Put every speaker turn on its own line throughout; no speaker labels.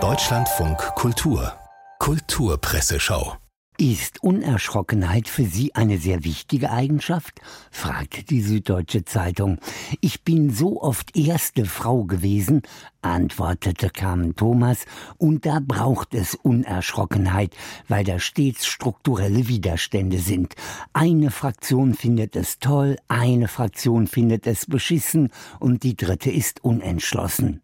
Deutschlandfunk Kultur Kulturpresseschau
ist Unerschrockenheit für Sie eine sehr wichtige Eigenschaft? fragte die Süddeutsche Zeitung. Ich bin so oft erste Frau gewesen, antwortete Carmen Thomas, und da braucht es Unerschrockenheit, weil da stets strukturelle Widerstände sind. Eine Fraktion findet es toll, eine Fraktion findet es beschissen und die dritte ist unentschlossen.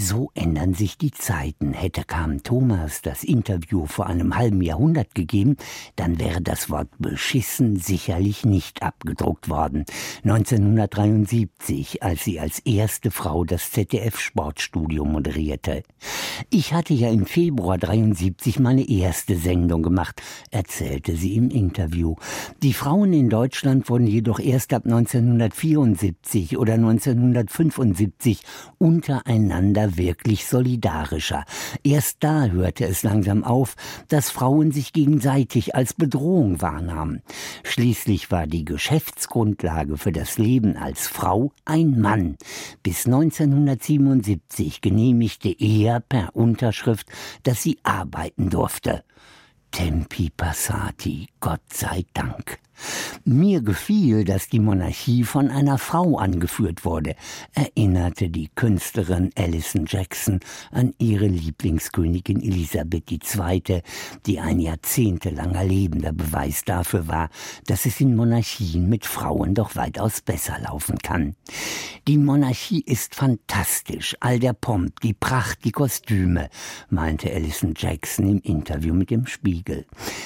So ändern sich die Zeiten. Hätte Carmen Thomas das Interview vor einem halben Jahrhundert gegeben, dann wäre das Wort beschissen sicherlich nicht abgedruckt worden. 1973, als sie als erste Frau das ZDF Sportstudio moderierte. Ich hatte ja im Februar 73 meine erste Sendung gemacht, erzählte sie im Interview. Die Frauen in Deutschland wurden jedoch erst ab 1974 oder 1975 untereinander wirklich solidarischer. Erst da hörte es langsam auf, dass Frauen sich gegenseitig als Bedrohung wahrnahmen. Schließlich war die Geschäftsgrundlage für das Leben als Frau ein Mann. Bis 1977 genehmigte er per Unterschrift, dass sie arbeiten durfte. Tempi passati, Gott sei Dank. Mir gefiel, dass die Monarchie von einer Frau angeführt wurde, erinnerte die Künstlerin Alison Jackson an ihre Lieblingskönigin Elisabeth II., die ein jahrzehntelanger lebender Beweis dafür war, dass es in Monarchien mit Frauen doch weitaus besser laufen kann. Die Monarchie ist fantastisch, all der Pomp, die Pracht, die Kostüme, meinte Alison Jackson im Interview mit dem Spiegel.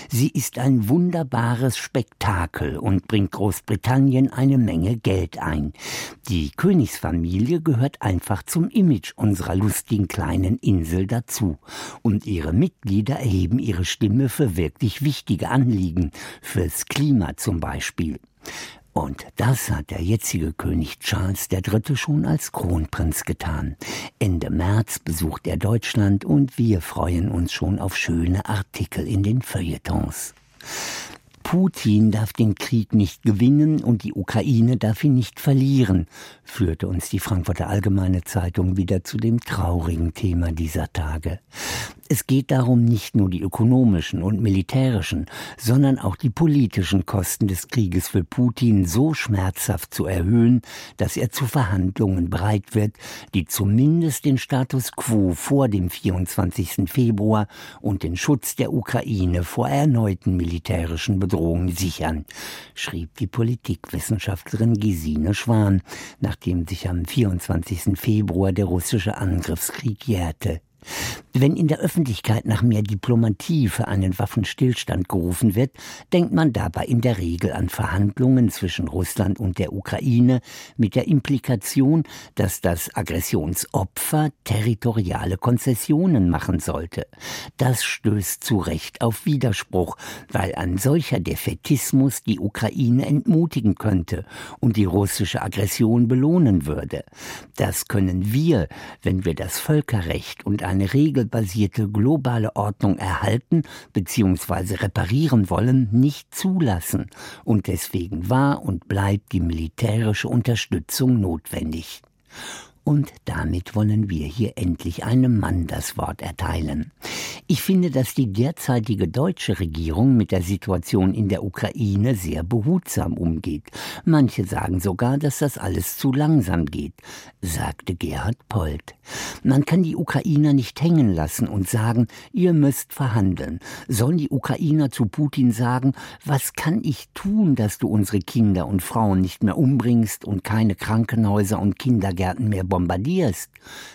Sie ist ein wunderbares Spektakel, Spektakel und bringt Großbritannien eine Menge Geld ein. Die Königsfamilie gehört einfach zum Image unserer lustigen kleinen Insel dazu. Und ihre Mitglieder erheben ihre Stimme für wirklich wichtige Anliegen, fürs Klima zum Beispiel. Und das hat der jetzige König Charles III. schon als Kronprinz getan. Ende März besucht er Deutschland und wir freuen uns schon auf schöne Artikel in den Feuilletons. Putin darf den Krieg nicht gewinnen und die Ukraine darf ihn nicht verlieren, führte uns die Frankfurter Allgemeine Zeitung wieder zu dem traurigen Thema dieser Tage. Es geht darum, nicht nur die ökonomischen und militärischen, sondern auch die politischen Kosten des Krieges für Putin so schmerzhaft zu erhöhen, dass er zu Verhandlungen bereit wird, die zumindest den Status quo vor dem 24. Februar und den Schutz der Ukraine vor erneuten militärischen Bedrohungen sichern, schrieb die Politikwissenschaftlerin Gesine Schwan, nachdem sich am 24. Februar der russische Angriffskrieg jährte. Wenn in der Öffentlichkeit nach mehr Diplomatie für einen Waffenstillstand gerufen wird, denkt man dabei in der Regel an Verhandlungen zwischen Russland und der Ukraine mit der Implikation, dass das Aggressionsopfer territoriale Konzessionen machen sollte. Das stößt zu Recht auf Widerspruch, weil ein solcher Defetismus die Ukraine entmutigen könnte und die russische Aggression belohnen würde. Das können wir, wenn wir das Völkerrecht und eine regelbasierte globale Ordnung erhalten bzw. reparieren wollen, nicht zulassen. Und deswegen war und bleibt die militärische Unterstützung notwendig. Und damit wollen wir hier endlich einem Mann das Wort erteilen. Ich finde, dass die derzeitige deutsche Regierung mit der Situation in der Ukraine sehr behutsam umgeht. Manche sagen sogar, dass das alles zu langsam geht, sagte Gerhard Polt. Man kann die Ukrainer nicht hängen lassen und sagen, ihr müsst verhandeln. Sollen die Ukrainer zu Putin sagen, was kann ich tun, dass du unsere Kinder und Frauen nicht mehr umbringst und keine Krankenhäuser und Kindergärten mehr bombardierst,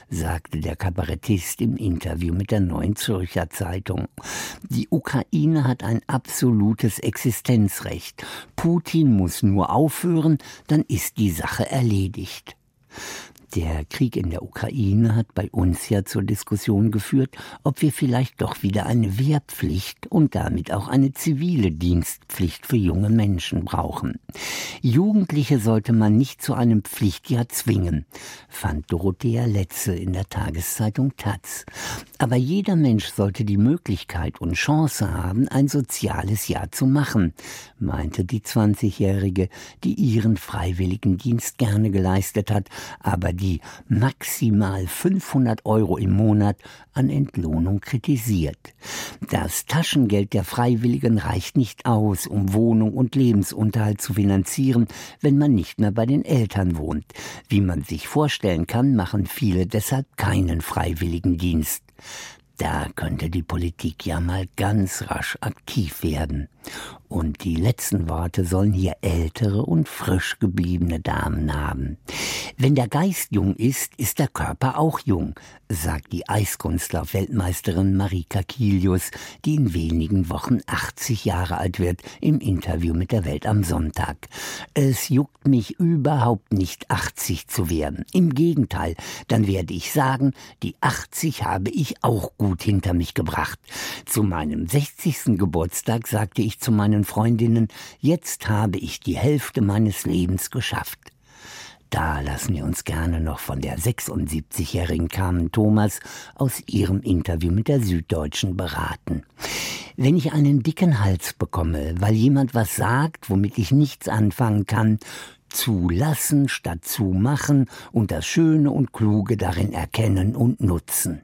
sagte der Kabarettist im Interview mit der Neuen Zürcher Zeitung. Die Ukraine hat ein absolutes Existenzrecht. Putin muss nur aufhören, dann ist die Sache erledigt. Der Krieg in der Ukraine hat bei uns ja zur Diskussion geführt, ob wir vielleicht doch wieder eine Wehrpflicht und damit auch eine zivile Dienstpflicht für junge Menschen brauchen. Jugendliche sollte man nicht zu einem Pflichtjahr zwingen, fand Dorothea Letzel in der Tageszeitung Taz. Aber jeder Mensch sollte die Möglichkeit und Chance haben, ein soziales Jahr zu machen, meinte die 20-Jährige, die ihren Freiwilligendienst gerne geleistet hat, aber die maximal 500 Euro im Monat an Entlohnung kritisiert. Das Taschengeld der Freiwilligen reicht nicht aus, um Wohnung und Lebensunterhalt zu finanzieren, wenn man nicht mehr bei den Eltern wohnt. Wie man sich vorstellen kann, machen viele deshalb keinen Freiwilligendienst. Da könnte die Politik ja mal ganz rasch aktiv werden. Und die letzten Worte sollen hier ältere und frisch gebliebene Damen haben. Wenn der Geist jung ist, ist der Körper auch jung, sagt die Eiskunstlauf-Weltmeisterin Marika Kilius, die in wenigen Wochen 80 Jahre alt wird, im Interview mit der Welt am Sonntag. Es juckt mich überhaupt nicht, 80 zu werden. Im Gegenteil, dann werde ich sagen, die 80 habe ich auch gut hinter mich gebracht. Zu meinem 60. Geburtstag sagte ich zu meinen Freundinnen, jetzt habe ich die Hälfte meines Lebens geschafft. Da lassen wir uns gerne noch von der 76-jährigen Carmen Thomas aus ihrem Interview mit der Süddeutschen beraten. Wenn ich einen dicken Hals bekomme, weil jemand was sagt, womit ich nichts anfangen kann, zulassen statt zu machen und das Schöne und Kluge darin erkennen und nutzen.